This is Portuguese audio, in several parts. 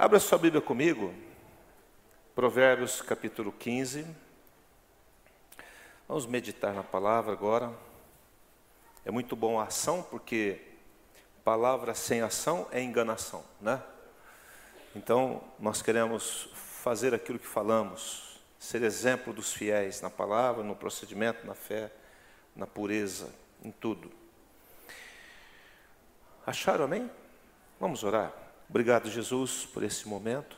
Abra sua Bíblia comigo, Provérbios capítulo 15. Vamos meditar na palavra agora. É muito bom a ação, porque palavra sem ação é enganação, né? Então, nós queremos fazer aquilo que falamos, ser exemplo dos fiéis na palavra, no procedimento, na fé, na pureza, em tudo. Acharam amém? Vamos orar. Obrigado, Jesus, por esse momento.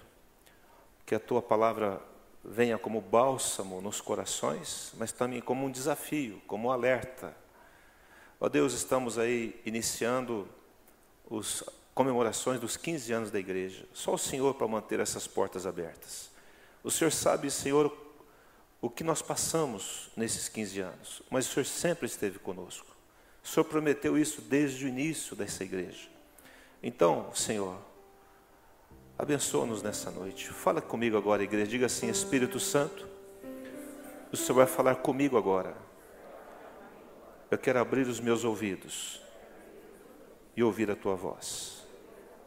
Que a tua palavra venha como bálsamo nos corações, mas também como um desafio, como um alerta. Ó Deus, estamos aí iniciando as comemorações dos 15 anos da igreja. Só o Senhor para manter essas portas abertas. O Senhor sabe, Senhor, o que nós passamos nesses 15 anos, mas o Senhor sempre esteve conosco. O Senhor prometeu isso desde o início dessa igreja. Então, Senhor, Abençoa-nos nessa noite. Fala comigo agora, igreja. Diga assim: Espírito Santo, o Senhor vai falar comigo agora. Eu quero abrir os meus ouvidos e ouvir a tua voz.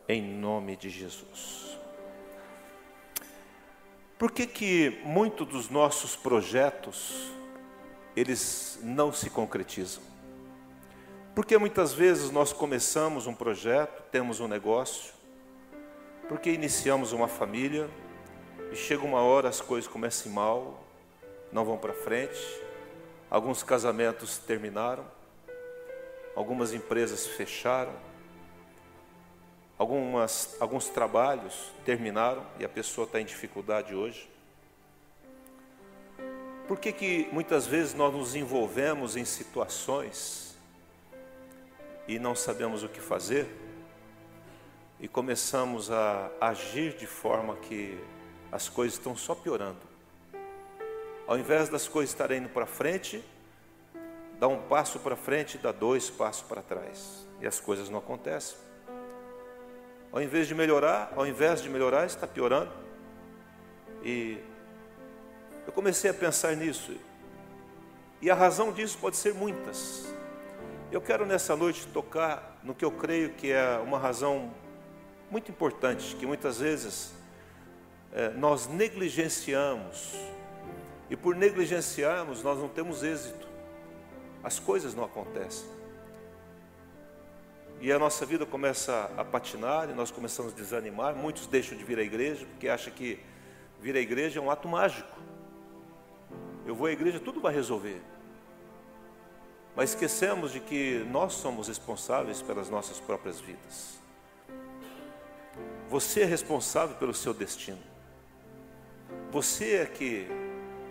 Em nome de Jesus. Por que que muitos dos nossos projetos eles não se concretizam? Porque muitas vezes nós começamos um projeto, temos um negócio, porque iniciamos uma família e chega uma hora as coisas começam mal, não vão para frente, alguns casamentos terminaram, algumas empresas fecharam, algumas, alguns trabalhos terminaram e a pessoa está em dificuldade hoje. Por que, que muitas vezes nós nos envolvemos em situações e não sabemos o que fazer? E começamos a agir de forma que as coisas estão só piorando. Ao invés das coisas estarem indo para frente, dá um passo para frente e dá dois passos para trás. E as coisas não acontecem. Ao invés de melhorar, ao invés de melhorar, está piorando. E eu comecei a pensar nisso. E a razão disso pode ser muitas. Eu quero nessa noite tocar no que eu creio que é uma razão muito importante que muitas vezes é, nós negligenciamos, e por negligenciarmos nós não temos êxito, as coisas não acontecem. E a nossa vida começa a patinar e nós começamos a desanimar. Muitos deixam de vir à igreja porque acham que vir à igreja é um ato mágico. Eu vou à igreja, tudo vai resolver. Mas esquecemos de que nós somos responsáveis pelas nossas próprias vidas. Você é responsável pelo seu destino. Você é que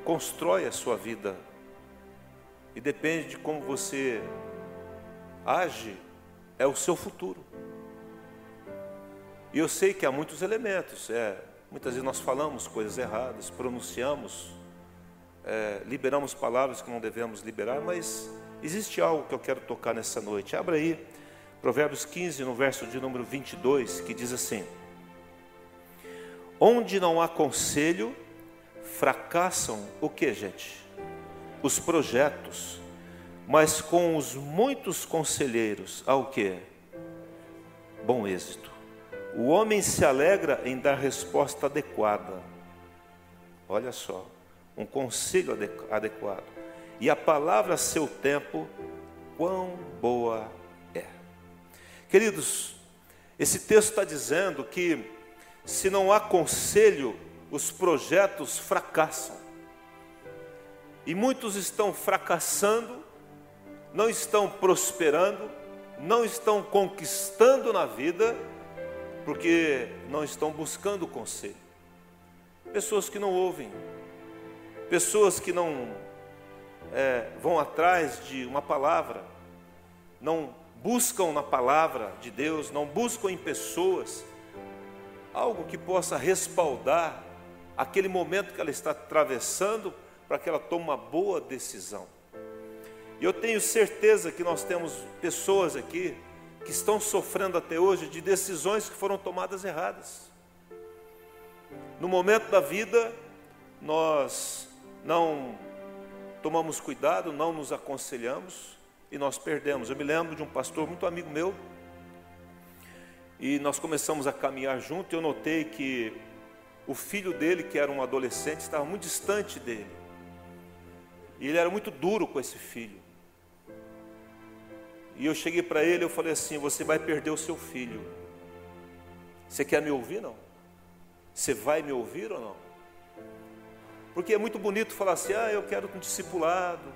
constrói a sua vida. E depende de como você age, é o seu futuro. E eu sei que há muitos elementos. É, muitas vezes nós falamos coisas erradas, pronunciamos, é, liberamos palavras que não devemos liberar, mas existe algo que eu quero tocar nessa noite. Abra aí Provérbios 15, no verso de número 22, que diz assim: Onde não há conselho, fracassam o que, gente? Os projetos. Mas com os muitos conselheiros, há o que? Bom êxito. O homem se alegra em dar resposta adequada. Olha só, um conselho adequado. E a palavra a seu tempo, quão boa é. Queridos, esse texto está dizendo que se não há conselho, os projetos fracassam. E muitos estão fracassando, não estão prosperando, não estão conquistando na vida, porque não estão buscando conselho. Pessoas que não ouvem, pessoas que não é, vão atrás de uma palavra, não buscam na palavra de Deus, não buscam em pessoas algo que possa respaldar aquele momento que ela está atravessando para que ela tome uma boa decisão. E eu tenho certeza que nós temos pessoas aqui que estão sofrendo até hoje de decisões que foram tomadas erradas. No momento da vida, nós não tomamos cuidado, não nos aconselhamos e nós perdemos. Eu me lembro de um pastor muito amigo meu, E nós começamos a caminhar junto e eu notei que o filho dele, que era um adolescente, estava muito distante dele. E ele era muito duro com esse filho. E eu cheguei para ele, eu falei assim: "Você vai perder o seu filho. Você quer me ouvir não? Você vai me ouvir ou não?" Porque é muito bonito falar assim: "Ah, eu quero um discipulado.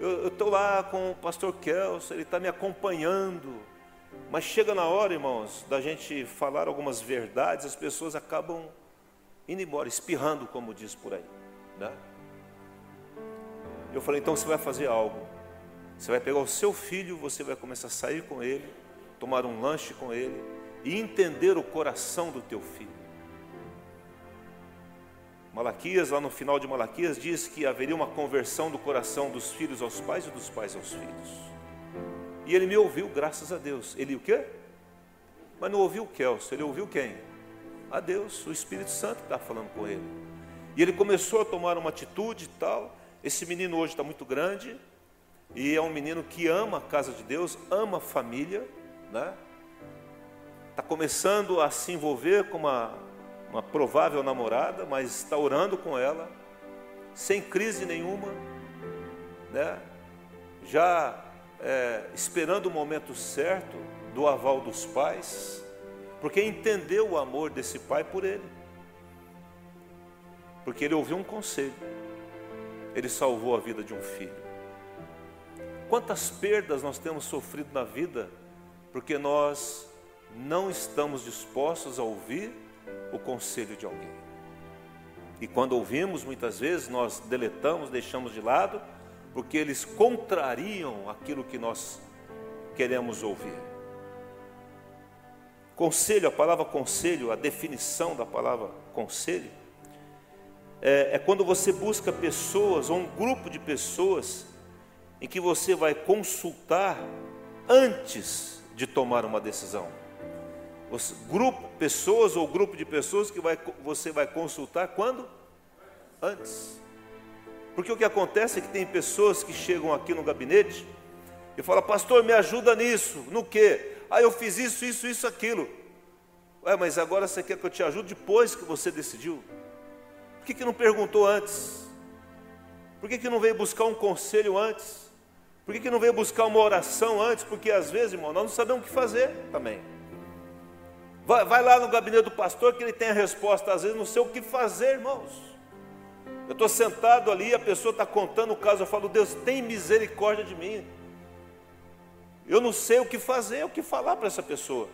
Eu estou lá com o pastor Kelso, ele está me acompanhando." Mas chega na hora, irmãos, da gente falar algumas verdades, as pessoas acabam indo embora, espirrando, como diz por aí. Né? Eu falei, então você vai fazer algo. Você vai pegar o seu filho, você vai começar a sair com ele, tomar um lanche com ele e entender o coração do teu filho. Malaquias, lá no final de Malaquias, diz que haveria uma conversão do coração dos filhos aos pais e dos pais aos filhos. E ele me ouviu, graças a Deus. Ele o quê? Mas não ouviu o Kelso, ele ouviu quem? A Deus, o Espírito Santo está falando com ele. E ele começou a tomar uma atitude e tal. Esse menino hoje está muito grande e é um menino que ama a casa de Deus, ama a família, né? Está começando a se envolver com uma, uma provável namorada, mas está orando com ela, sem crise nenhuma, né? Já é, esperando o momento certo do aval dos pais, porque entendeu o amor desse pai por ele. Porque ele ouviu um conselho, ele salvou a vida de um filho. Quantas perdas nós temos sofrido na vida porque nós não estamos dispostos a ouvir o conselho de alguém. E quando ouvimos, muitas vezes nós deletamos, deixamos de lado porque eles contrariam aquilo que nós queremos ouvir. Conselho, a palavra conselho, a definição da palavra conselho, é, é quando você busca pessoas ou um grupo de pessoas em que você vai consultar antes de tomar uma decisão. Você, grupo, pessoas ou grupo de pessoas que vai, você vai consultar quando? Antes. Porque o que acontece é que tem pessoas que chegam aqui no gabinete e falam, pastor, me ajuda nisso, no quê? Ah, eu fiz isso, isso, isso, aquilo. Ué, mas agora você quer que eu te ajude depois que você decidiu? Por que, que não perguntou antes? Por que, que não veio buscar um conselho antes? Por que, que não veio buscar uma oração antes? Porque às vezes, irmão, nós não sabemos o que fazer também. Vai, vai lá no gabinete do pastor que ele tem a resposta, às vezes não sei o que fazer, irmãos. Eu estou sentado ali, a pessoa está contando o caso, eu falo, Deus, tem misericórdia de mim. Eu não sei o que fazer, o que falar para essa pessoa.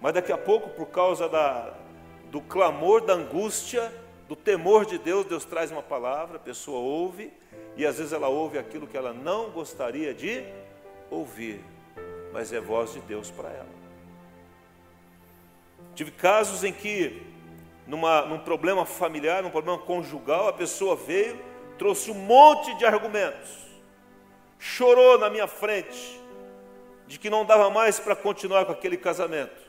Mas daqui a pouco, por causa da, do clamor, da angústia, do temor de Deus, Deus traz uma palavra, a pessoa ouve, e às vezes ela ouve aquilo que ela não gostaria de ouvir, mas é voz de Deus para ela. Tive casos em que numa, num problema familiar, num problema conjugal, a pessoa veio, trouxe um monte de argumentos, chorou na minha frente, de que não dava mais para continuar com aquele casamento.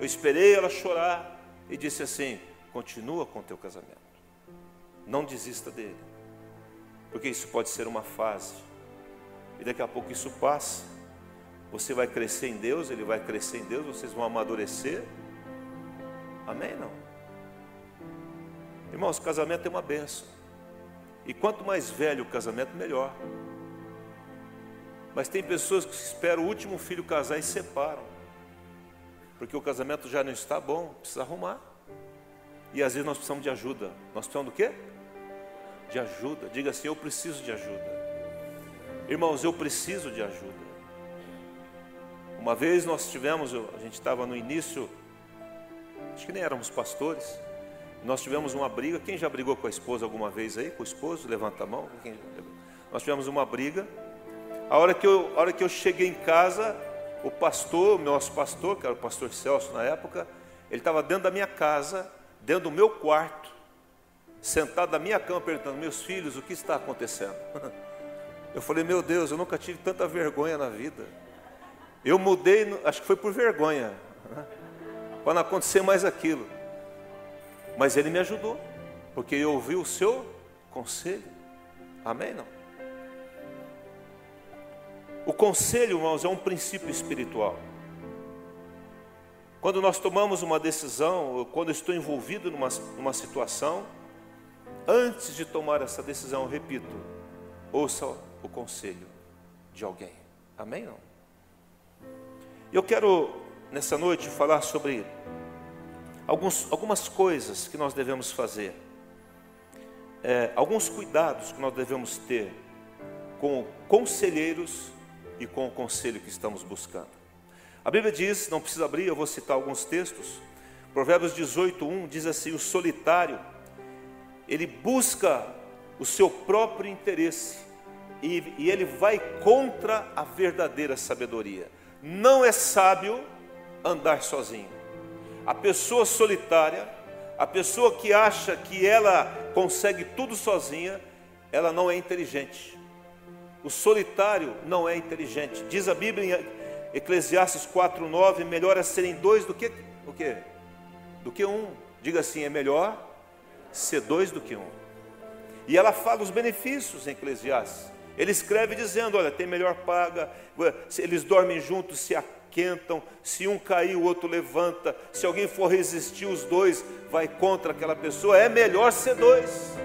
Eu esperei ela chorar e disse assim: continua com o teu casamento, não desista dele, porque isso pode ser uma fase, e daqui a pouco isso passa. Você vai crescer em Deus, ele vai crescer em Deus, vocês vão amadurecer. Amém? Não? Irmãos, casamento é uma benção. E quanto mais velho o casamento, melhor. Mas tem pessoas que esperam o último filho casar e separam. Porque o casamento já não está bom, precisa arrumar. E às vezes nós precisamos de ajuda. Nós precisamos do quê? De ajuda. Diga assim: eu preciso de ajuda. Irmãos, eu preciso de ajuda. Uma vez nós tivemos, a gente estava no início, acho que nem éramos pastores, nós tivemos uma briga. Quem já brigou com a esposa alguma vez aí? Com o esposo? Levanta a mão. Nós tivemos uma briga. A hora que eu, a hora que eu cheguei em casa, o pastor, nosso pastor, que era o pastor Celso na época, ele estava dentro da minha casa, dentro do meu quarto, sentado na minha cama, perguntando: Meus filhos, o que está acontecendo? Eu falei: Meu Deus, eu nunca tive tanta vergonha na vida. Eu mudei, acho que foi por vergonha, para não acontecer mais aquilo. Mas ele me ajudou, porque eu ouvi o seu conselho. Amém? Não? O conselho, irmãos, é um princípio espiritual. Quando nós tomamos uma decisão, quando estou envolvido numa, numa situação, antes de tomar essa decisão, repito, ouça o conselho de alguém. Amém? Não? Eu quero, nessa noite, falar sobre alguns, algumas coisas que nós devemos fazer, é, alguns cuidados que nós devemos ter com conselheiros e com o conselho que estamos buscando. A Bíblia diz, não precisa abrir, eu vou citar alguns textos. Provérbios 18:1 diz assim: "O solitário ele busca o seu próprio interesse e, e ele vai contra a verdadeira sabedoria. Não é sábio andar sozinho. A pessoa solitária, a pessoa que acha que ela consegue tudo sozinha, ela não é inteligente. O solitário não é inteligente. Diz a Bíblia Eclesiastes 4:9, melhor é serem dois do que o quê? Do que um. Diga assim, é melhor ser dois do que um. E ela fala os benefícios em Eclesiastes. Ele escreve dizendo: olha, tem melhor paga, eles dormem juntos, se aquentam, se um cair, o outro levanta, se alguém for resistir, os dois vai contra aquela pessoa, é melhor ser dois.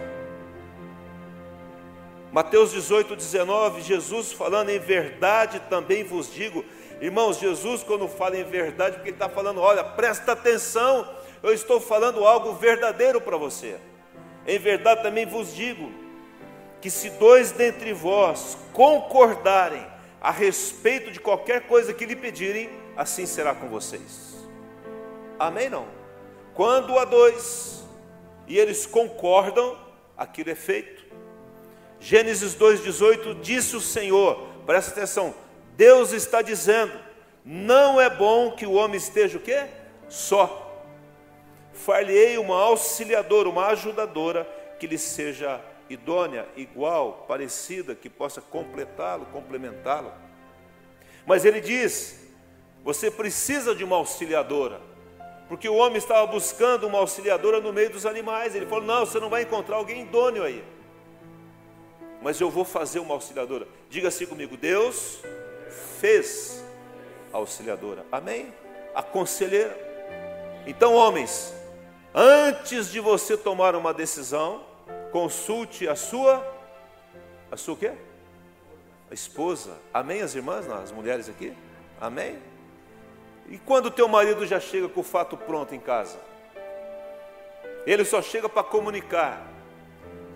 Mateus 18, 19, Jesus falando em verdade também vos digo, Irmãos, Jesus, quando fala em verdade, porque Ele está falando, olha, presta atenção, eu estou falando algo verdadeiro para você. Em verdade também vos digo, que se dois dentre vós concordarem a respeito de qualquer coisa que lhe pedirem, assim será com vocês. Amém? Não? Quando há dois e eles concordam, aquilo é feito. Gênesis 2,18 disse o Senhor, presta atenção, Deus está dizendo: não é bom que o homem esteja o quê? Só. Far-lhe-ei uma auxiliadora, uma ajudadora que lhe seja idônea, igual, parecida, que possa completá-lo, complementá-lo. Mas ele diz: você precisa de uma auxiliadora, porque o homem estava buscando uma auxiliadora no meio dos animais. Ele falou: não, você não vai encontrar alguém idôneo aí. Mas eu vou fazer uma auxiliadora. Diga assim comigo: Deus fez a auxiliadora. Amém? A conselheira. Então, homens, antes de você tomar uma decisão, consulte a sua a sua o quê? A esposa. Amém, as irmãs, as mulheres aqui? Amém? E quando o teu marido já chega com o fato pronto em casa? Ele só chega para comunicar.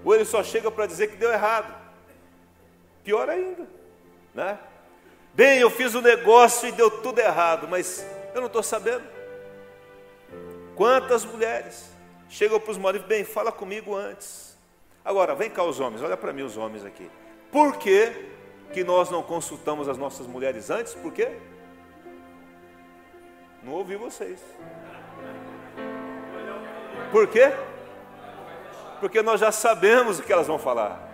Ou ele só chega para dizer que deu errado. Pior ainda, né? Bem, eu fiz o um negócio e deu tudo errado, mas eu não estou sabendo. Quantas mulheres chegam para os maridos, bem, fala comigo antes. Agora, vem cá os homens, olha para mim os homens aqui. Por que, que nós não consultamos as nossas mulheres antes? Por quê? Não ouvi vocês. Por quê? Porque nós já sabemos o que elas vão falar.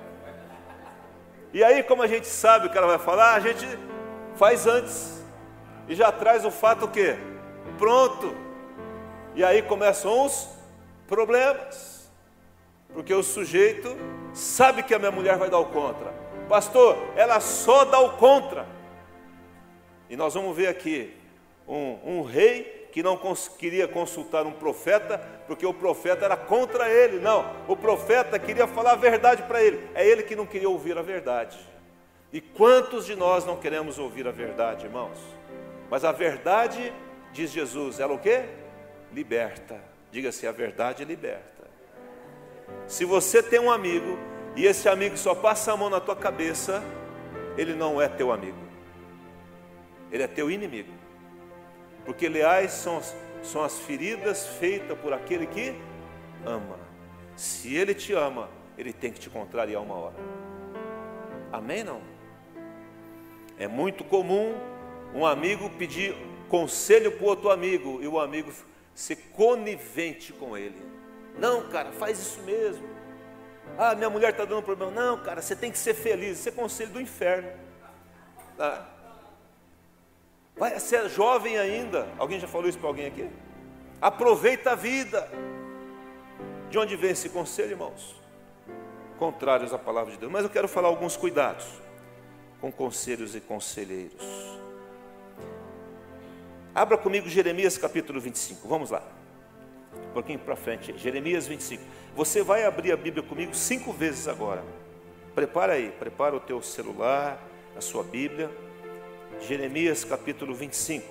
E aí, como a gente sabe o que ela vai falar, a gente faz antes e já traz o fato que pronto. E aí começam os problemas. Porque o sujeito sabe que a minha mulher vai dar o contra. Pastor, ela só dá o contra. E nós vamos ver aqui um, um rei que não cons queria consultar um profeta, porque o profeta era contra ele. Não, o profeta queria falar a verdade para ele. É ele que não queria ouvir a verdade. E quantos de nós não queremos ouvir a verdade, irmãos? Mas a verdade, diz Jesus, ela o quê? Liberta. Diga-se, a verdade liberta. Se você tem um amigo e esse amigo só passa a mão na tua cabeça, ele não é teu amigo. Ele é teu inimigo. Porque leais são, são as feridas feitas por aquele que ama. Se ele te ama, ele tem que te contrariar uma hora. Amém não? É muito comum um amigo pedir conselho para o outro amigo e o amigo ser conivente com ele. Não, cara, faz isso mesmo. Ah, minha mulher está dando problema. Não, cara, você tem que ser feliz. Isso é conselho do inferno. Tá? Vai, você é jovem ainda. Alguém já falou isso para alguém aqui? Aproveita a vida. De onde vem esse conselho, irmãos? Contrários à palavra de Deus. Mas eu quero falar alguns cuidados com conselhos e conselheiros. Abra comigo Jeremias capítulo 25. Vamos lá. Um pouquinho para frente. Jeremias 25. Você vai abrir a Bíblia comigo cinco vezes agora. Prepara aí, prepara o teu celular, a sua Bíblia. Jeremias capítulo 25.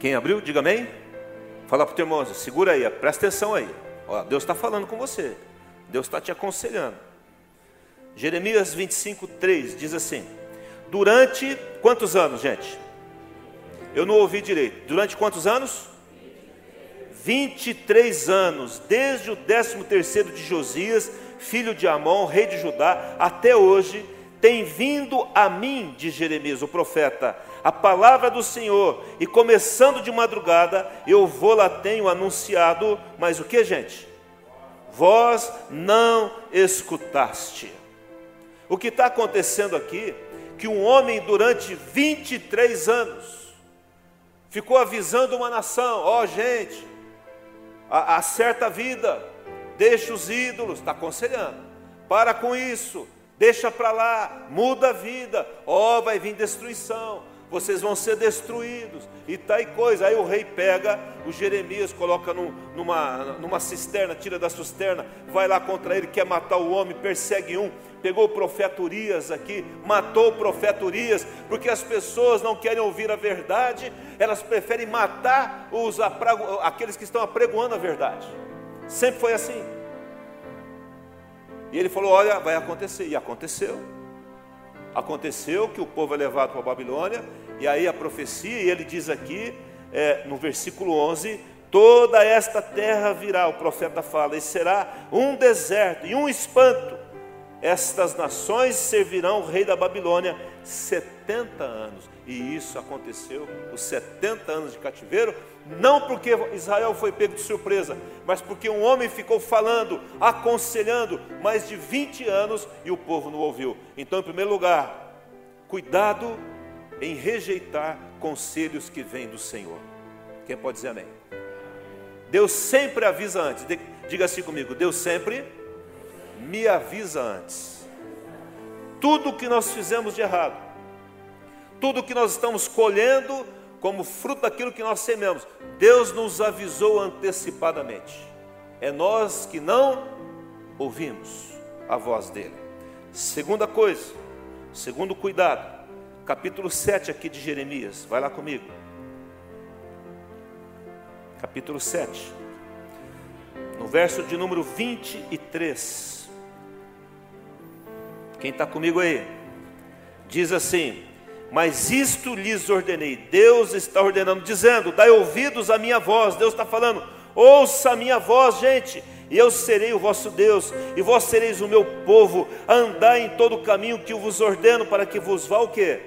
Quem abriu, diga amém. Fala para o teu irmão, segura aí, presta atenção aí. Ó, Deus está falando com você. Deus está te aconselhando. Jeremias 25, 3 diz assim: Durante quantos anos, gente? Eu não ouvi direito. Durante quantos anos? 23 anos, desde o 13 terceiro de Josias, filho de Amon, rei de Judá, até hoje, tem vindo a mim, de Jeremias, o profeta, a palavra do Senhor, e começando de madrugada, eu vou lá tenho anunciado, mas o que, gente? Vós não escutaste. O que está acontecendo aqui, que um homem durante 23 anos ficou avisando uma nação: ó oh, gente, acerta a vida, deixa os ídolos, está aconselhando, para com isso, deixa para lá, muda a vida, ó, oh, vai vir destruição, vocês vão ser destruídos, e tal tá coisa. Aí o rei pega o Jeremias, coloca num, numa, numa cisterna, tira da cisterna, vai lá contra ele, quer matar o homem, persegue um. Pegou o profeta Urias aqui, matou o profeta Urias, porque as pessoas não querem ouvir a verdade, elas preferem matar os aqueles que estão apregoando a verdade. Sempre foi assim. E ele falou: Olha, vai acontecer, e aconteceu. Aconteceu que o povo é levado para a Babilônia, e aí a profecia, e ele diz aqui, é, no versículo 11: toda esta terra virá, o profeta fala, e será um deserto e um espanto. Estas nações servirão o rei da Babilônia 70 anos, e isso aconteceu, os 70 anos de cativeiro, não porque Israel foi pego de surpresa, mas porque um homem ficou falando, aconselhando mais de 20 anos e o povo não ouviu. Então, em primeiro lugar, cuidado em rejeitar conselhos que vêm do Senhor. Quem pode dizer amém? Deus sempre avisa antes. Diga assim comigo: Deus sempre me avisa antes. Tudo que nós fizemos de errado, tudo que nós estamos colhendo como fruto daquilo que nós sememos. Deus nos avisou antecipadamente. É nós que não ouvimos a voz dele. Segunda coisa, segundo cuidado, capítulo 7 aqui de Jeremias, vai lá comigo. Capítulo 7, no verso de número 23. Quem está comigo aí? Diz assim: mas isto lhes ordenei. Deus está ordenando, dizendo: Dai ouvidos à minha voz. Deus está falando: Ouça a minha voz, gente. E eu serei o vosso Deus, e vós sereis o meu povo. Andai em todo o caminho que eu vos ordeno, para que vos vá o quê?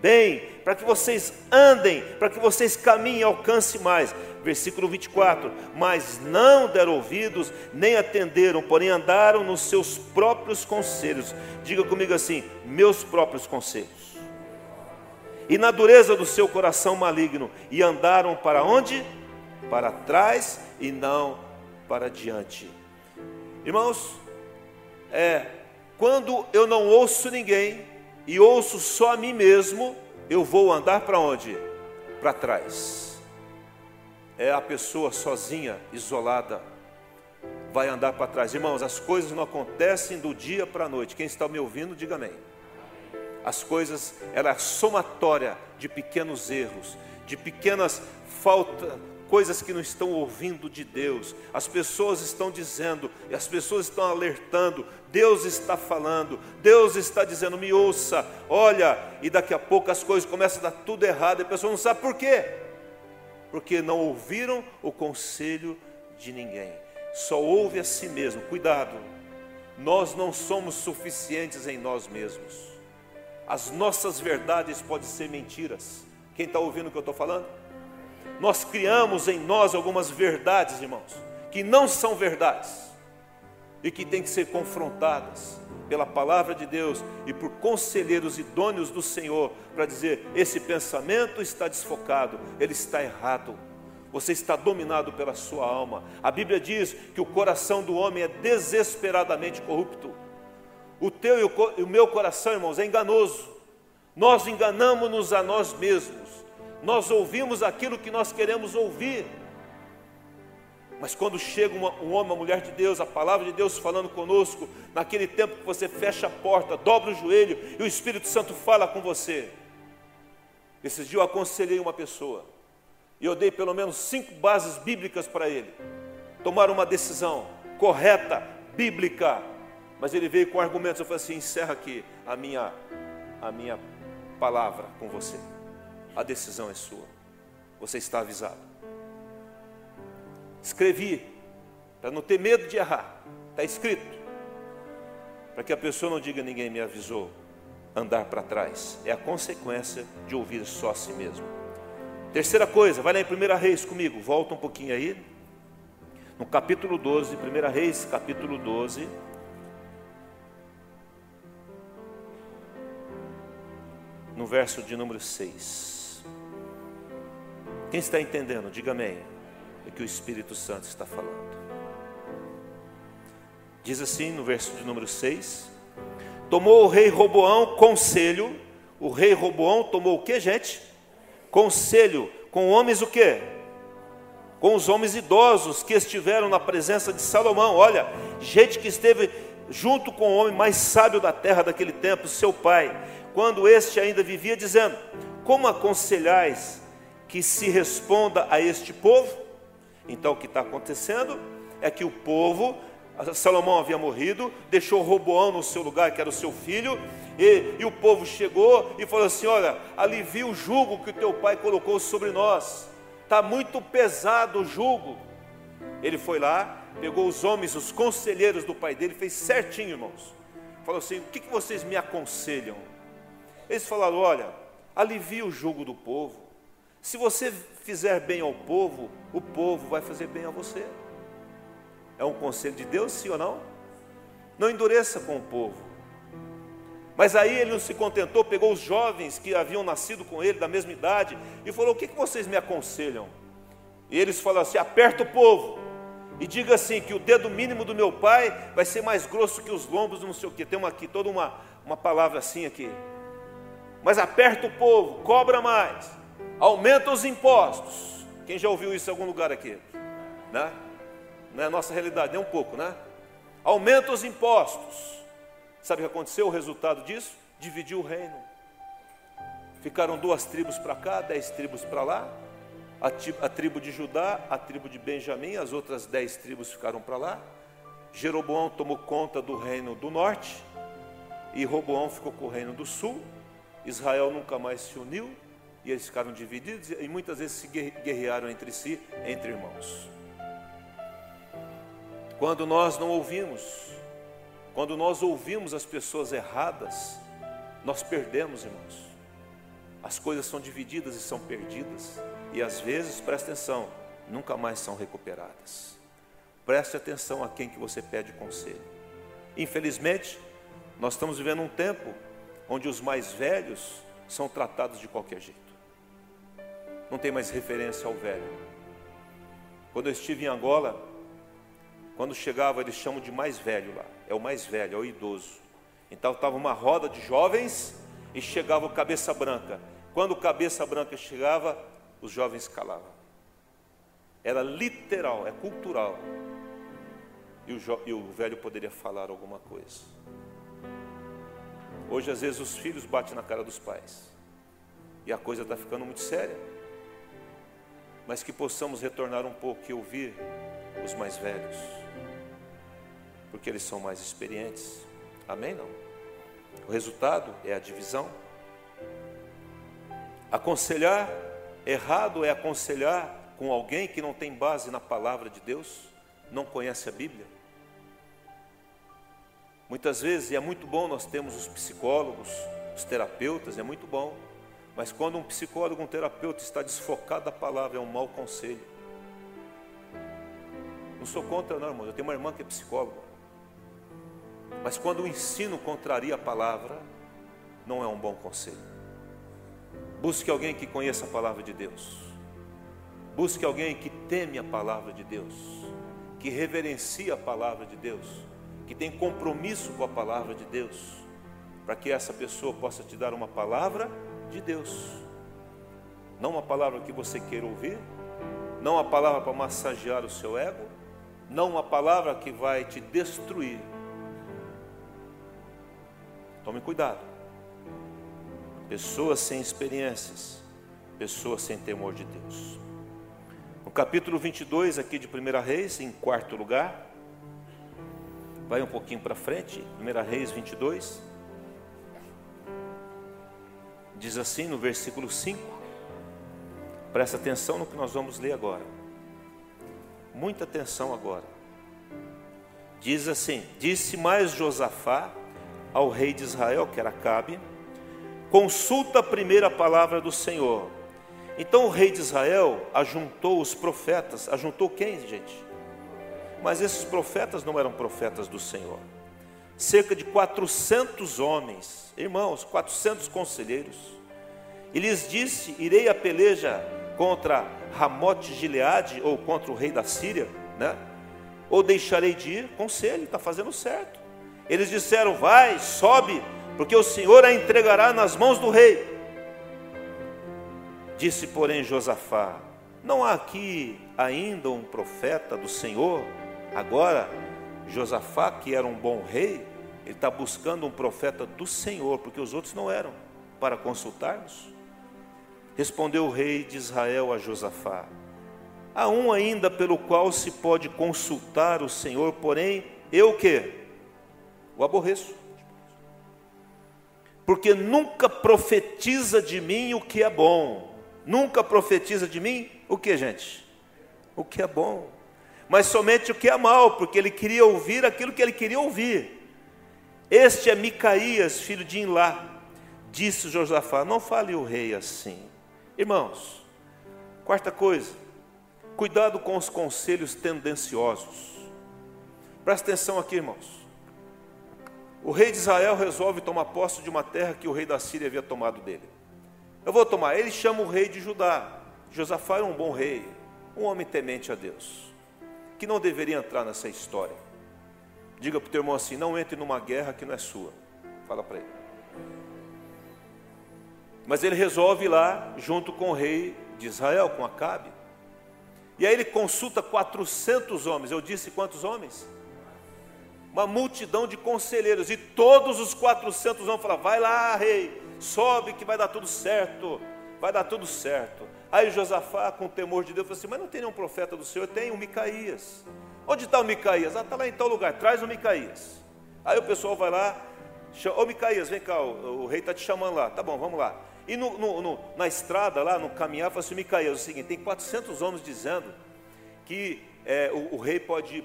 Bem, para que vocês andem, para que vocês caminhem e alcancem mais. Versículo 24: Mas não deram ouvidos, nem atenderam, porém andaram nos seus próprios conselhos. Diga comigo assim: meus próprios conselhos e na dureza do seu coração maligno, e andaram para onde? Para trás e não para diante. Irmãos, é, quando eu não ouço ninguém e ouço só a mim mesmo, eu vou andar para onde? Para trás. É a pessoa sozinha, isolada, vai andar para trás. Irmãos, as coisas não acontecem do dia para a noite. Quem está me ouvindo, diga amém as coisas, ela é somatória de pequenos erros, de pequenas faltas, coisas que não estão ouvindo de Deus. As pessoas estão dizendo, as pessoas estão alertando, Deus está falando, Deus está dizendo, me ouça, olha, e daqui a pouco as coisas começam a dar tudo errado, e a pessoa não sabe por quê. Porque não ouviram o conselho de ninguém. Só ouve a si mesmo. Cuidado. Nós não somos suficientes em nós mesmos as nossas verdades podem ser mentiras. Quem está ouvindo o que eu estou falando? Nós criamos em nós algumas verdades, irmãos, que não são verdades e que têm que ser confrontadas pela palavra de Deus e por conselheiros idôneos do Senhor para dizer: esse pensamento está desfocado, ele está errado. Você está dominado pela sua alma. A Bíblia diz que o coração do homem é desesperadamente corrupto. O teu e o meu coração, irmãos, é enganoso. Nós enganamos-nos a nós mesmos. Nós ouvimos aquilo que nós queremos ouvir. Mas quando chega uma, um homem, uma mulher de Deus, a palavra de Deus falando conosco, naquele tempo que você fecha a porta, dobra o joelho e o Espírito Santo fala com você. Esses dias eu aconselhei uma pessoa e eu dei pelo menos cinco bases bíblicas para ele tomar uma decisão correta, bíblica. Mas ele veio com argumentos. Eu falei assim: encerra aqui a minha, a minha palavra com você. A decisão é sua. Você está avisado. Escrevi, para não ter medo de errar. Está escrito. Para que a pessoa não diga ninguém me avisou. Andar para trás é a consequência de ouvir só a si mesmo. Terceira coisa, vai lá em 1 Reis comigo, volta um pouquinho aí. No capítulo 12, 1 Reis, capítulo 12. No verso de número 6. Quem está entendendo? Diga amém. É que o Espírito Santo está falando. Diz assim no verso de número 6: Tomou o rei Roboão conselho. O rei Roboão tomou o que, gente? Conselho com homens o que? com os homens idosos que estiveram na presença de Salomão. Olha, gente que esteve junto com o homem mais sábio da terra daquele tempo, seu pai, quando este ainda vivia, dizendo: Como aconselhais que se responda a este povo? Então o que está acontecendo é que o povo, Salomão havia morrido, deixou Roboão no seu lugar, que era o seu filho, e, e o povo chegou e falou assim: Olha, alivia o jugo que o teu pai colocou sobre nós está muito pesado o jugo. Ele foi lá, pegou os homens, os conselheiros do pai dele, fez certinho, irmãos. Falou assim: o que, que vocês me aconselham? Eles falaram: olha, alivia o jugo do povo. Se você fizer bem ao povo, o povo vai fazer bem a você. É um conselho de Deus, sim ou não? Não endureça com o povo. Mas aí ele não se contentou, pegou os jovens que haviam nascido com ele, da mesma idade, e falou: O que, que vocês me aconselham? E eles falaram assim: Aperta o povo, e diga assim: que o dedo mínimo do meu pai vai ser mais grosso que os lombos, não sei o que. Tem uma, aqui toda uma, uma palavra assim aqui. Mas aperta o povo, cobra mais, aumenta os impostos. Quem já ouviu isso em algum lugar aqui? Né? Não é a nossa realidade, nem um pouco, né? Aumenta os impostos Sabe o que aconteceu? O resultado disso? Dividiu o reino. Ficaram duas tribos para cá, dez tribos para lá. A, tribo de Judá, a tribo de Benjamim, as outras dez tribos ficaram para lá. Jeroboão tomou conta do reino do norte e Roboão ficou com o reino do sul. Israel nunca mais se uniu e eles ficaram divididos e muitas vezes se guerrearam entre si, entre irmãos. Quando nós não ouvimos quando nós ouvimos as pessoas erradas, nós perdemos, irmãos. As coisas são divididas e são perdidas. E às vezes, preste atenção, nunca mais são recuperadas. Preste atenção a quem que você pede conselho. Infelizmente, nós estamos vivendo um tempo onde os mais velhos são tratados de qualquer jeito. Não tem mais referência ao velho. Quando eu estive em Angola, quando chegava, eles chamam de mais velho lá é o mais velho, é o idoso. Então estava uma roda de jovens e chegava o cabeça branca. Quando o cabeça branca chegava, os jovens calavam. Era literal, é cultural. E o, e o velho poderia falar alguma coisa. Hoje, às vezes, os filhos batem na cara dos pais. E a coisa está ficando muito séria. Mas que possamos retornar um pouco e ouvir os mais velhos porque eles são mais experientes. Amém? Não. O resultado é a divisão. Aconselhar errado é aconselhar com alguém que não tem base na palavra de Deus, não conhece a Bíblia. Muitas vezes, e é muito bom nós temos os psicólogos, os terapeutas, é muito bom, mas quando um psicólogo, um terapeuta está desfocado da palavra, é um mau conselho. Não sou contra, não, irmão. Eu tenho uma irmã que é psicóloga. Mas quando o ensino contraria a palavra, não é um bom conselho. Busque alguém que conheça a palavra de Deus. Busque alguém que teme a palavra de Deus, que reverencia a palavra de Deus, que tem compromisso com a palavra de Deus, para que essa pessoa possa te dar uma palavra de Deus, não uma palavra que você queira ouvir, não uma palavra para massagear o seu ego, não uma palavra que vai te destruir. Tome cuidado. Pessoas sem experiências, pessoas sem temor de Deus. No capítulo 22 aqui de 1 Reis, em quarto lugar, vai um pouquinho para frente, 1 Reis 22, diz assim no versículo 5, presta atenção no que nós vamos ler agora, muita atenção agora. Diz assim: Disse mais Josafá ao rei de Israel, que era Cabe, consulta a primeira palavra do Senhor. Então o rei de Israel ajuntou os profetas, ajuntou quem, gente? Mas esses profetas não eram profetas do Senhor. Cerca de 400 homens, irmãos, 400 conselheiros. E lhes disse: Irei a peleja contra Ramote Gileade ou contra o rei da Síria, né? Ou deixarei de ir? Conselho, está fazendo certo. Eles disseram: Vai, sobe, porque o Senhor a entregará nas mãos do rei. Disse, porém, Josafá: Não há aqui ainda um profeta do Senhor? Agora, Josafá, que era um bom rei, ele está buscando um profeta do Senhor, porque os outros não eram, para consultarmos. Respondeu o rei de Israel a Josafá: Há um ainda pelo qual se pode consultar o Senhor, porém, eu que? O aborreço. Porque nunca profetiza de mim o que é bom nunca profetiza de mim o que, gente? O que é bom, mas somente o que é mal, porque ele queria ouvir aquilo que ele queria ouvir. Este é Micaías, filho de Inlá. Disse Josafá: Não fale o rei assim. Irmãos, quarta coisa, cuidado com os conselhos tendenciosos. Presta atenção aqui, irmãos. O rei de Israel resolve tomar posse de uma terra que o rei da Síria havia tomado dele. Eu vou tomar. Ele chama o rei de Judá. Josafá era um bom rei, um homem temente a Deus, que não deveria entrar nessa história. Diga para o teu irmão assim: não entre numa guerra que não é sua. Fala para ele. Mas ele resolve ir lá, junto com o rei de Israel, com Acabe. E aí ele consulta 400 homens. Eu disse quantos homens? Uma multidão de conselheiros. E todos os 400 homens falam: vai lá, rei sobe que vai dar tudo certo, vai dar tudo certo. Aí Josafá, com temor de Deus, falou assim: Mas não tem nenhum profeta do Senhor? Tem o Micaías. Onde está o Micaías? Ah, está lá em tal lugar, traz o Micaías. Aí o pessoal vai lá, ô Micaías, vem cá, o, o rei está te chamando lá. Tá bom, vamos lá. E no, no, no, na estrada lá, no caminhar, falou assim: Micaías, é o seguinte: tem 400 homens dizendo que é, o, o, rei pode ir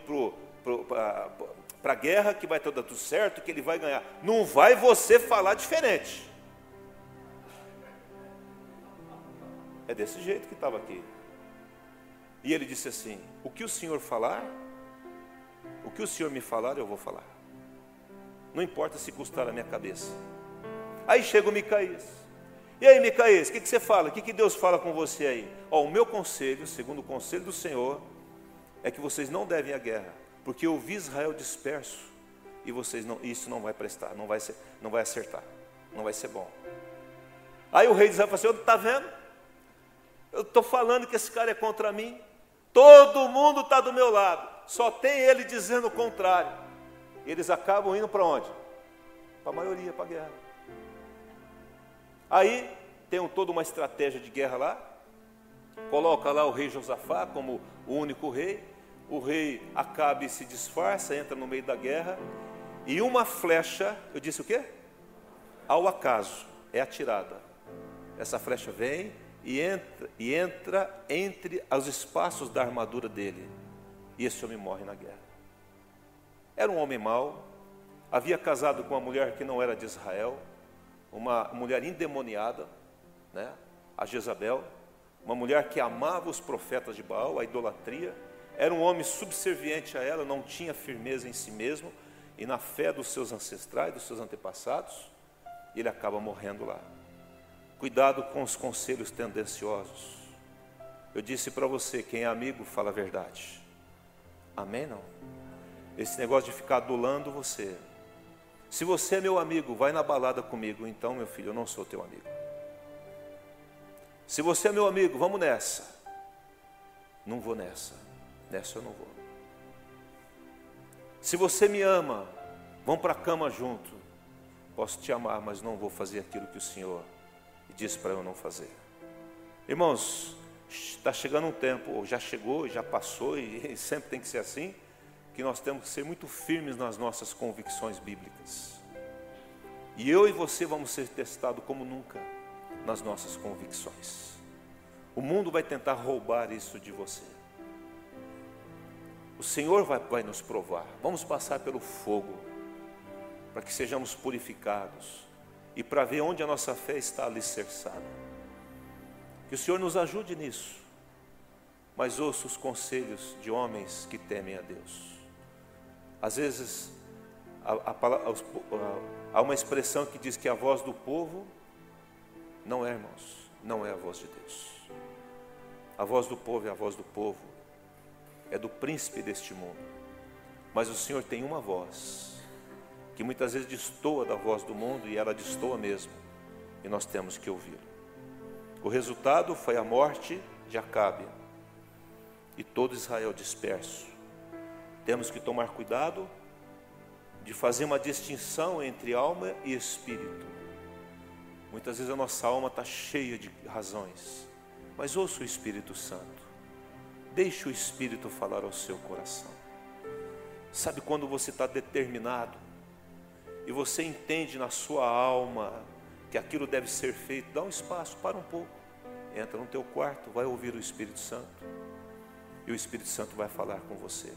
para a guerra, que vai dar tudo certo, que ele vai ganhar. Não vai você falar diferente. É desse jeito que estava aqui. E ele disse assim: O que o Senhor falar, o que o Senhor me falar, eu vou falar. Não importa se custar a minha cabeça. Aí chega o Micaías. E aí, Micaías, o que, que, você fala? O que, que Deus fala com você aí? Ó, o meu conselho, segundo o conselho do Senhor, é que vocês não devem à guerra, porque eu vi Israel disperso e vocês não, isso não vai prestar, não vai, ser, não vai acertar, não vai ser bom. Aí o rei de Israel assim: está vendo? Eu estou falando que esse cara é contra mim. Todo mundo está do meu lado. Só tem ele dizendo o contrário. Eles acabam indo para onde? Para a maioria, para a guerra. Aí tem toda uma estratégia de guerra lá. Coloca lá o rei Josafá como o único rei. O rei Acabe se disfarça, entra no meio da guerra. E uma flecha, eu disse o quê? Ao acaso, é atirada. Essa flecha vem, e entra, e entra entre os espaços da armadura dele. E esse homem morre na guerra. Era um homem mau, havia casado com uma mulher que não era de Israel, uma mulher endemoniada, né? a Jezabel, uma mulher que amava os profetas de Baal, a idolatria, era um homem subserviente a ela, não tinha firmeza em si mesmo e na fé dos seus ancestrais, dos seus antepassados, e ele acaba morrendo lá. Cuidado com os conselhos tendenciosos. Eu disse para você: quem é amigo fala a verdade. Amém? Não? Esse negócio de ficar adulando você. Se você é meu amigo, vai na balada comigo. Então, meu filho, eu não sou teu amigo. Se você é meu amigo, vamos nessa. Não vou nessa. Nessa eu não vou. Se você me ama, vamos para a cama junto. Posso te amar, mas não vou fazer aquilo que o Senhor disse para eu não fazer. Irmãos, está chegando um tempo, ou já chegou, já passou, e sempre tem que ser assim, que nós temos que ser muito firmes nas nossas convicções bíblicas. E eu e você vamos ser testados como nunca nas nossas convicções. O mundo vai tentar roubar isso de você. O Senhor vai, vai nos provar. Vamos passar pelo fogo para que sejamos purificados e para ver onde a nossa fé está alicerçada. Que o Senhor nos ajude nisso, mas ouça os conselhos de homens que temem a Deus. Às vezes, há uma expressão que diz que a voz do povo não é, irmãos, não é a voz de Deus. A voz do povo é a voz do povo, é do príncipe deste mundo. Mas o Senhor tem uma voz, que muitas vezes destoa da voz do mundo e ela destoa mesmo, e nós temos que ouvi-lo. O resultado foi a morte de Acabe e todo Israel disperso. Temos que tomar cuidado de fazer uma distinção entre alma e espírito. Muitas vezes a nossa alma está cheia de razões, mas ouça o Espírito Santo. Deixe o Espírito falar ao seu coração. Sabe quando você está determinado e você entende na sua alma que aquilo deve ser feito, dá um espaço, para um pouco. Entra no teu quarto, vai ouvir o Espírito Santo. E o Espírito Santo vai falar com você.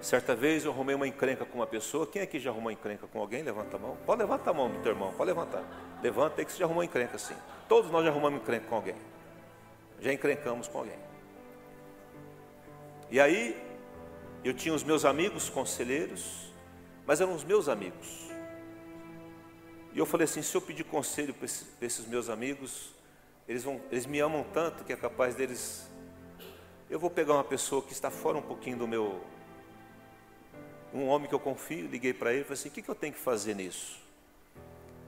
Certa vez eu arrumei uma encrenca com uma pessoa. Quem aqui já arrumou encrenca com alguém? Levanta a mão. Pode levantar a mão do teu irmão, pode levantar. Levanta aí que você já arrumou encrenca sim. Todos nós já arrumamos encrenca com alguém. Já encrencamos com alguém. E aí, eu tinha os meus amigos conselheiros, mas eram os meus amigos. E eu falei assim: se eu pedir conselho para esses, esses meus amigos, eles, vão, eles me amam tanto que é capaz deles. Eu vou pegar uma pessoa que está fora um pouquinho do meu, um homem que eu confio, liguei para ele e falei assim: o que, que eu tenho que fazer nisso?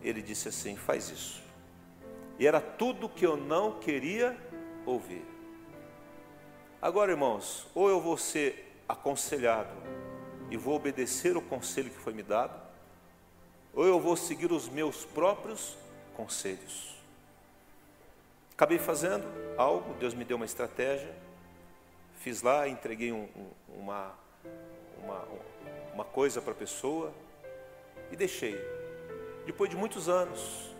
Ele disse assim: faz isso. E era tudo que eu não queria ouvir. Agora, irmãos, ou eu vou ser aconselhado e vou obedecer o conselho que foi me dado, ou eu vou seguir os meus próprios conselhos. Acabei fazendo algo, Deus me deu uma estratégia, fiz lá, entreguei um, uma, uma, uma coisa para a pessoa e deixei. Depois de muitos anos,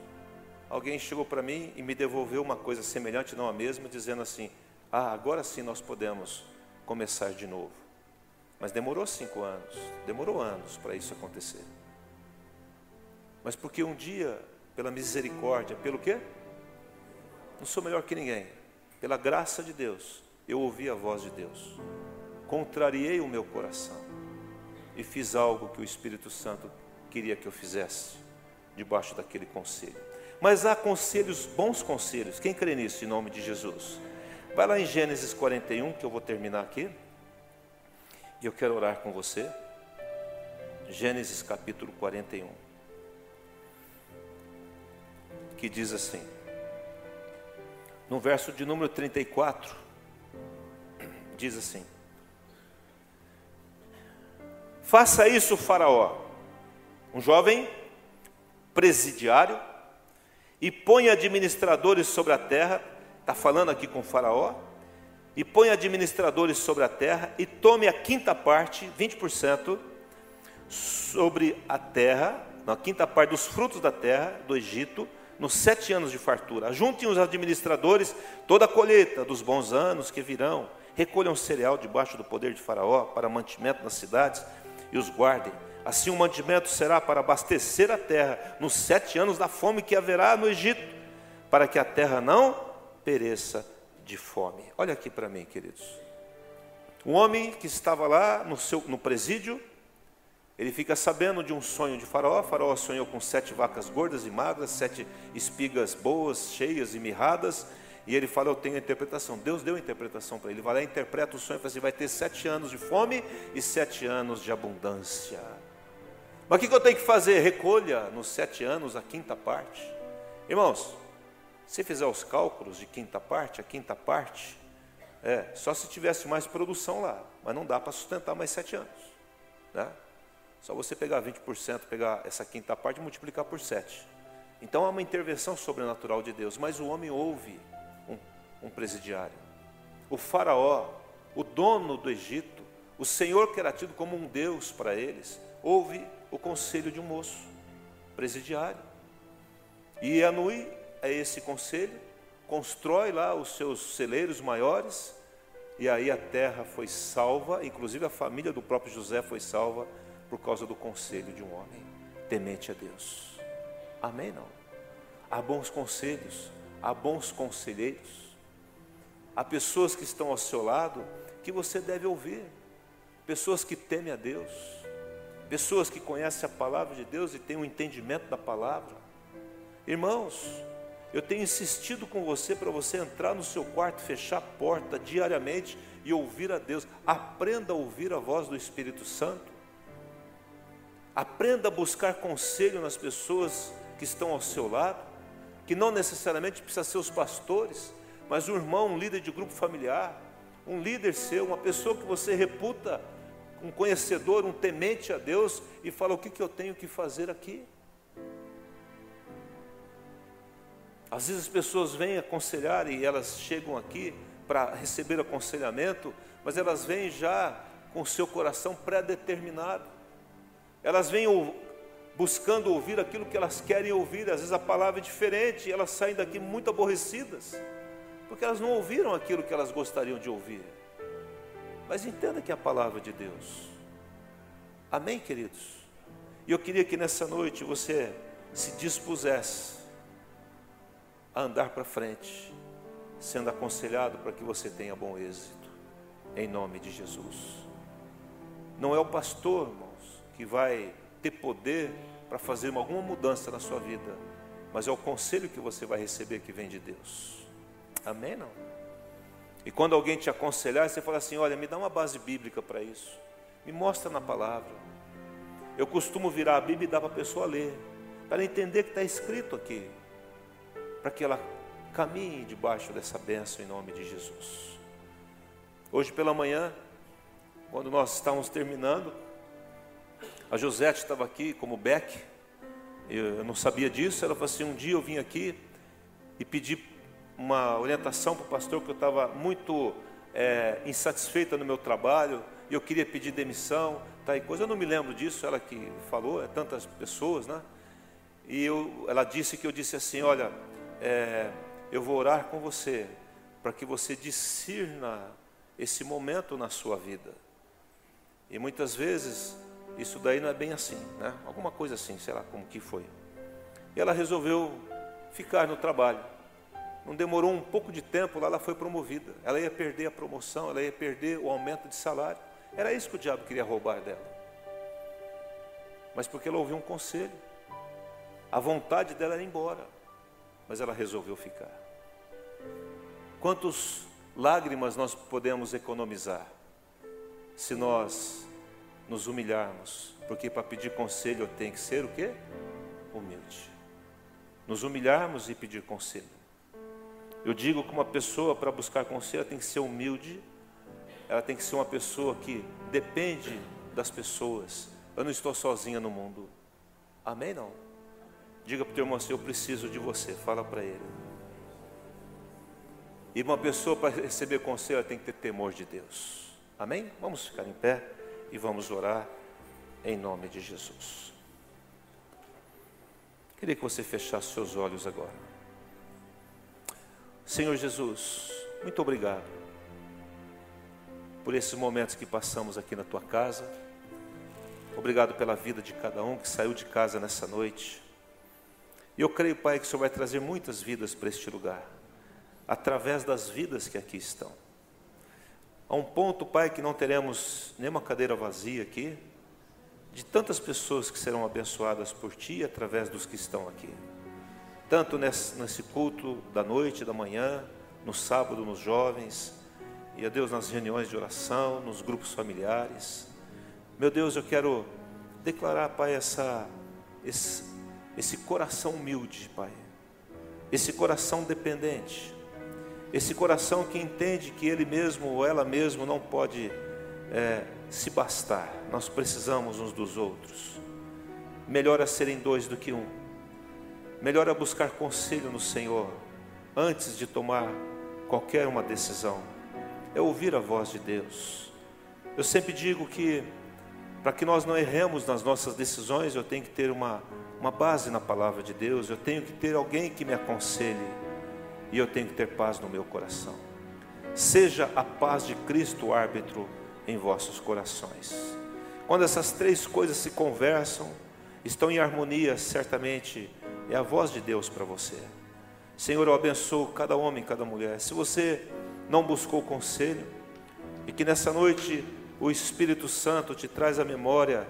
alguém chegou para mim e me devolveu uma coisa semelhante, não a mesma, dizendo assim: Ah, agora sim nós podemos começar de novo. Mas demorou cinco anos, demorou anos para isso acontecer. Mas porque um dia, pela misericórdia, pelo quê? Não sou melhor que ninguém. Pela graça de Deus, eu ouvi a voz de Deus. Contrariei o meu coração e fiz algo que o Espírito Santo queria que eu fizesse, debaixo daquele conselho. Mas há conselhos, bons conselhos, quem crê nisso em nome de Jesus? Vai lá em Gênesis 41, que eu vou terminar aqui, eu quero orar com você. Gênesis capítulo 41, que diz assim, no verso de número 34, diz assim: Faça isso, Faraó, um jovem presidiário, e põe administradores sobre a terra, está falando aqui com Faraó, e põe administradores sobre a terra, e tome a quinta parte, 20%, sobre a terra, na quinta parte dos frutos da terra do Egito, nos sete anos de fartura. Juntem os administradores toda a colheita dos bons anos que virão, recolham cereal debaixo do poder de Faraó para mantimento nas cidades e os guardem. Assim o mantimento será para abastecer a terra nos sete anos da fome que haverá no Egito, para que a terra não pereça de fome. Olha aqui para mim, queridos. Um homem que estava lá no, seu, no presídio, ele fica sabendo de um sonho de Faraó. Faraó sonhou com sete vacas gordas e magras, sete espigas boas, cheias e mirradas, E ele fala, eu tenho a interpretação. Deus deu a interpretação para ele. Ele vai lá interpreta o sonho e fala assim, vai ter sete anos de fome e sete anos de abundância. Mas o que, que eu tenho que fazer? Recolha nos sete anos a quinta parte. Irmãos, se fizer os cálculos de quinta parte, a quinta parte, é, só se tivesse mais produção lá, mas não dá para sustentar mais sete anos. Né? Só você pegar 20%, pegar essa quinta parte e multiplicar por sete. Então há uma intervenção sobrenatural de Deus, mas o homem ouve um presidiário. O faraó, o dono do Egito, o Senhor que era tido como um Deus para eles, ouve o conselho de um moço, presidiário. E Anui é esse conselho, constrói lá os seus celeiros maiores, e aí a terra foi salva, inclusive a família do próprio José foi salva por causa do conselho de um homem temente a Deus. Amém? Não? Há bons conselhos, há bons conselheiros. Há pessoas que estão ao seu lado que você deve ouvir, pessoas que temem a Deus, pessoas que conhecem a palavra de Deus e têm um entendimento da palavra. Irmãos, eu tenho insistido com você para você entrar no seu quarto, fechar a porta diariamente e ouvir a Deus. Aprenda a ouvir a voz do Espírito Santo. Aprenda a buscar conselho nas pessoas que estão ao seu lado, que não necessariamente precisa ser os pastores, mas um irmão, um líder de grupo familiar, um líder seu, uma pessoa que você reputa um conhecedor, um temente a Deus e fala: o que, que eu tenho que fazer aqui? Às vezes as pessoas vêm aconselhar e elas chegam aqui para receber aconselhamento, mas elas vêm já com o seu coração pré-determinado. Elas vêm buscando ouvir aquilo que elas querem ouvir, às vezes a palavra é diferente, e elas saem daqui muito aborrecidas porque elas não ouviram aquilo que elas gostariam de ouvir. Mas entenda que é a palavra de Deus. Amém, queridos? E eu queria que nessa noite você se dispusesse a andar para frente, sendo aconselhado para que você tenha bom êxito, em nome de Jesus. Não é o pastor, irmãos, que vai ter poder para fazer alguma mudança na sua vida, mas é o conselho que você vai receber que vem de Deus. Amém? Não? E quando alguém te aconselhar, você fala assim: olha, me dá uma base bíblica para isso, me mostra na palavra. Eu costumo virar a Bíblia e dar para a pessoa ler, para entender que está escrito aqui, para que ela caminhe debaixo dessa bênção em nome de Jesus. Hoje pela manhã, quando nós estávamos terminando, a Josete estava aqui como Beck, eu não sabia disso, ela falou assim: um dia eu vim aqui e pedi uma orientação para o pastor que eu estava muito é, insatisfeita no meu trabalho e eu queria pedir demissão, tá e coisa. Eu não me lembro disso, ela que falou, é tantas pessoas, né? E eu, ela disse que eu disse assim, olha, é, eu vou orar com você para que você discirna esse momento na sua vida. E muitas vezes isso daí não é bem assim, né? Alguma coisa assim, sei lá como que foi. E ela resolveu ficar no trabalho. Não demorou um pouco de tempo, lá ela foi promovida. Ela ia perder a promoção, ela ia perder o aumento de salário. Era isso que o diabo queria roubar dela. Mas porque ela ouviu um conselho. A vontade dela era ir embora, mas ela resolveu ficar. Quantas lágrimas nós podemos economizar se nós nos humilharmos? Porque para pedir conselho eu tenho que ser o quê? Humilde. Nos humilharmos e pedir conselho. Eu digo que uma pessoa para buscar conselho tem que ser humilde, ela tem que ser uma pessoa que depende das pessoas. Eu não estou sozinha no mundo. Amém? Não? Diga para o teu irmão assim: Eu preciso de você. Fala para ele. E uma pessoa para receber conselho tem que ter temor de Deus. Amém? Vamos ficar em pé e vamos orar em nome de Jesus. Queria que você fechasse seus olhos agora. Senhor Jesus, muito obrigado por esses momentos que passamos aqui na tua casa. Obrigado pela vida de cada um que saiu de casa nessa noite. E eu creio, Pai, que o Senhor vai trazer muitas vidas para este lugar, através das vidas que aqui estão. A um ponto, Pai, que não teremos nenhuma cadeira vazia aqui, de tantas pessoas que serão abençoadas por Ti através dos que estão aqui tanto nesse, culto da noite, da manhã, no sábado nos jovens, e a Deus nas reuniões de oração, nos grupos familiares. Meu Deus, eu quero declarar, Pai, essa, esse, esse coração humilde, Pai, esse coração dependente, esse coração que entende que ele mesmo ou ela mesmo não pode é, se bastar, nós precisamos uns dos outros. Melhor é serem dois do que um, melhor é buscar conselho no Senhor antes de tomar qualquer uma decisão, é ouvir a voz de Deus. Eu sempre digo que para que nós não erremos nas nossas decisões, eu tenho que ter uma, uma base na palavra de Deus, eu tenho que ter alguém que me aconselhe e eu tenho que ter paz no meu coração. Seja a paz de Cristo árbitro em vossos corações. Quando essas três coisas se conversam, estão em harmonia, certamente é a voz de Deus para você. Senhor, eu abençoo cada homem, cada mulher. Se você não buscou conselho, e que nessa noite o Espírito Santo te traz a memória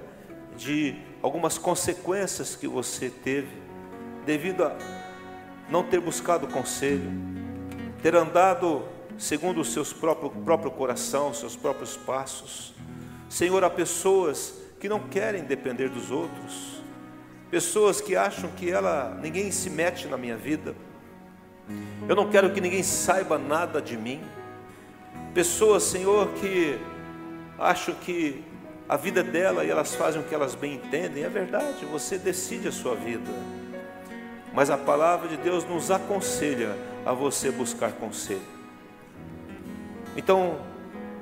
de algumas consequências que você teve devido a não ter buscado conselho, ter andado segundo o seus próprio, próprio coração, seus próprios passos. Senhor, há pessoas que não querem depender dos outros, pessoas que acham que ela ninguém se mete na minha vida. Eu não quero que ninguém saiba nada de mim. Pessoas, Senhor, que acham que a vida dela e elas fazem o que elas bem entendem. É verdade, você decide a sua vida. Mas a palavra de Deus nos aconselha a você buscar conselho. Então,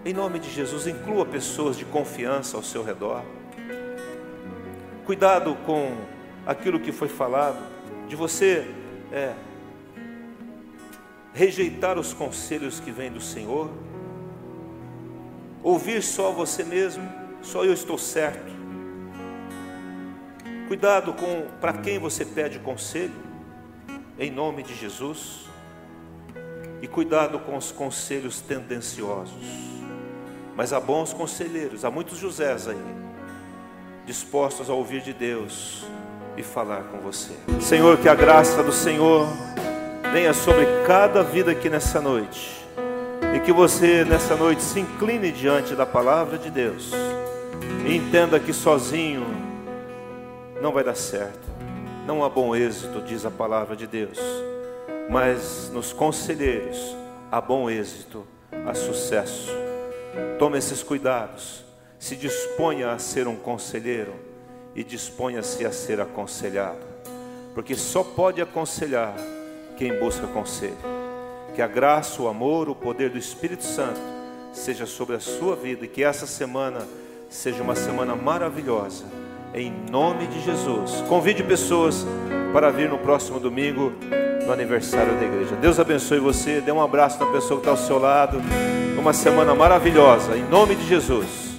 em nome de Jesus, inclua pessoas de confiança ao seu redor. Cuidado com aquilo que foi falado, de você é, rejeitar os conselhos que vêm do Senhor ouvir só você mesmo, só eu estou certo. Cuidado com para quem você pede conselho, em nome de Jesus. E cuidado com os conselhos tendenciosos. Mas há bons conselheiros, há muitos Josés aí, dispostos a ouvir de Deus e falar com você. Senhor, que a graça do Senhor venha sobre cada vida aqui nessa noite e que você nessa noite se incline diante da palavra de Deus entenda que sozinho não vai dar certo. Não há bom êxito, diz a palavra de Deus, mas nos conselheiros há bom êxito, há sucesso. Tome esses cuidados, se disponha a ser um conselheiro e disponha-se a ser aconselhado, porque só pode aconselhar quem busca conselho. Que a graça, o amor, o poder do Espírito Santo seja sobre a sua vida e que essa semana seja uma semana maravilhosa. Em nome de Jesus. Convide pessoas para vir no próximo domingo no aniversário da igreja. Deus abençoe você. Dê um abraço na pessoa que está ao seu lado. Uma semana maravilhosa. Em nome de Jesus.